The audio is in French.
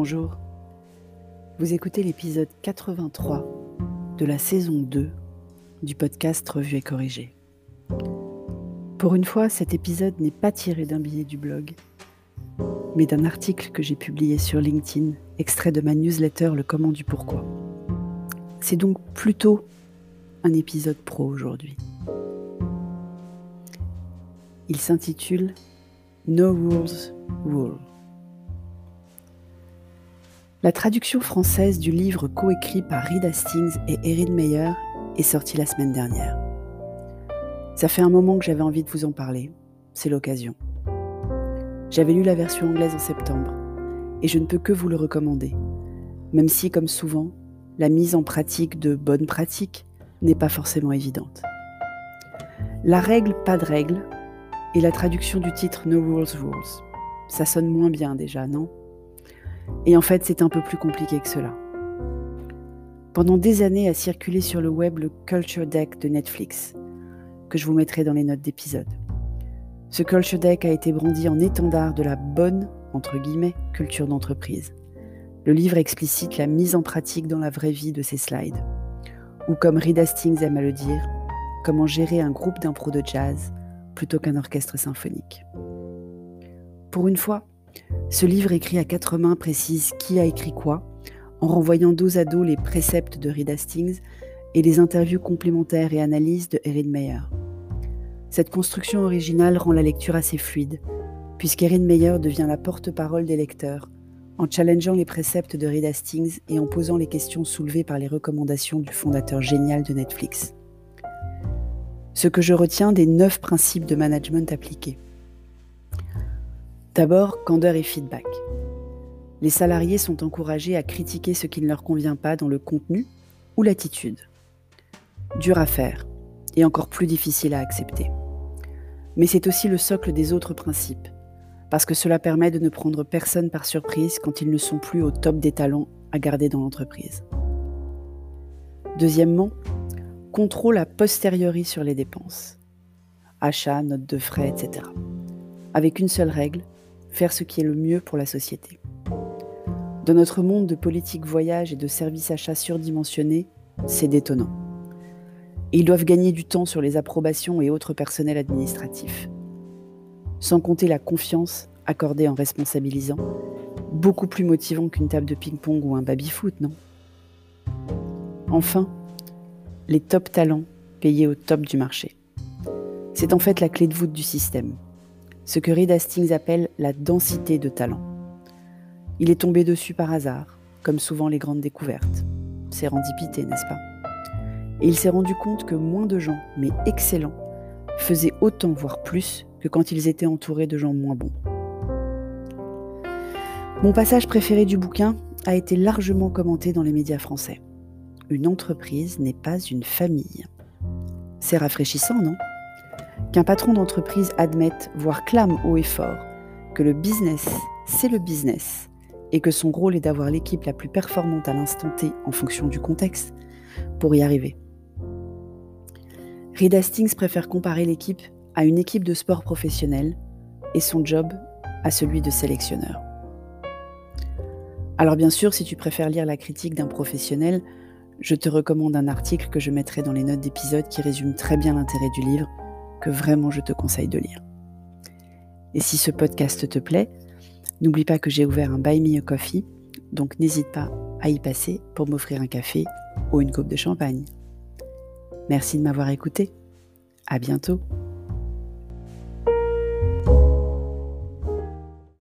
Bonjour. Vous écoutez l'épisode 83 de la saison 2 du podcast Revue et Corrigé. Pour une fois, cet épisode n'est pas tiré d'un billet du blog, mais d'un article que j'ai publié sur LinkedIn, extrait de ma newsletter Le Comment du Pourquoi. C'est donc plutôt un épisode pro aujourd'hui. Il s'intitule No Rules Rule. La traduction française du livre coécrit par Reed Hastings et Erin Meyer est sortie la semaine dernière. Ça fait un moment que j'avais envie de vous en parler, c'est l'occasion. J'avais lu la version anglaise en septembre et je ne peux que vous le recommander, même si, comme souvent, la mise en pratique de bonnes pratiques n'est pas forcément évidente. La règle pas de règle et la traduction du titre No Rules Rules. Ça sonne moins bien déjà, non? Et en fait, c'est un peu plus compliqué que cela. Pendant des années a circulé sur le web le Culture Deck de Netflix, que je vous mettrai dans les notes d'épisode. Ce Culture Deck a été brandi en étendard de la bonne, entre guillemets, culture d'entreprise. Le livre explicite la mise en pratique dans la vraie vie de ces slides. Ou comme Reed Hastings aime à le dire, comment gérer un groupe d'impro de jazz plutôt qu'un orchestre symphonique. Pour une fois, ce livre écrit à quatre mains précise qui a écrit quoi, en renvoyant dos à dos les préceptes de Reed Hastings et les interviews complémentaires et analyses de Erin Meyer. Cette construction originale rend la lecture assez fluide, puisqu'Erin Meyer devient la porte-parole des lecteurs, en challengeant les préceptes de Reed Hastings et en posant les questions soulevées par les recommandations du fondateur génial de Netflix. Ce que je retiens des neuf principes de management appliqués. D'abord, candeur et feedback. Les salariés sont encouragés à critiquer ce qui ne leur convient pas dans le contenu ou l'attitude. Dur à faire et encore plus difficile à accepter. Mais c'est aussi le socle des autres principes, parce que cela permet de ne prendre personne par surprise quand ils ne sont plus au top des talents à garder dans l'entreprise. Deuxièmement, contrôle a posteriori sur les dépenses. Achats, notes de frais, etc. Avec une seule règle, faire ce qui est le mieux pour la société. Dans notre monde de politique voyage et de services achats surdimensionnés, c'est détonnant. ils doivent gagner du temps sur les approbations et autres personnels administratifs. Sans compter la confiance accordée en responsabilisant, beaucoup plus motivant qu'une table de ping-pong ou un baby-foot, non? Enfin, les top talents payés au top du marché. C'est en fait la clé de voûte du système ce que Reed Hastings appelle la densité de talent. Il est tombé dessus par hasard, comme souvent les grandes découvertes. Sérendipité, n'est-ce pas? Et il s'est rendu compte que moins de gens, mais excellents, faisaient autant, voire plus, que quand ils étaient entourés de gens moins bons. Mon passage préféré du bouquin a été largement commenté dans les médias français. Une entreprise n'est pas une famille. C'est rafraîchissant, non? Qu'un patron d'entreprise admette, voire clame haut et fort, que le business, c'est le business, et que son rôle est d'avoir l'équipe la plus performante à l'instant T en fonction du contexte, pour y arriver. Reed Hastings préfère comparer l'équipe à une équipe de sport professionnel et son job à celui de sélectionneur. Alors bien sûr, si tu préfères lire la critique d'un professionnel, je te recommande un article que je mettrai dans les notes d'épisode qui résume très bien l'intérêt du livre que vraiment je te conseille de lire. Et si ce podcast te plaît, n'oublie pas que j'ai ouvert un Buy Me a Coffee, donc n'hésite pas à y passer pour m'offrir un café ou une coupe de champagne. Merci de m'avoir écouté. À bientôt.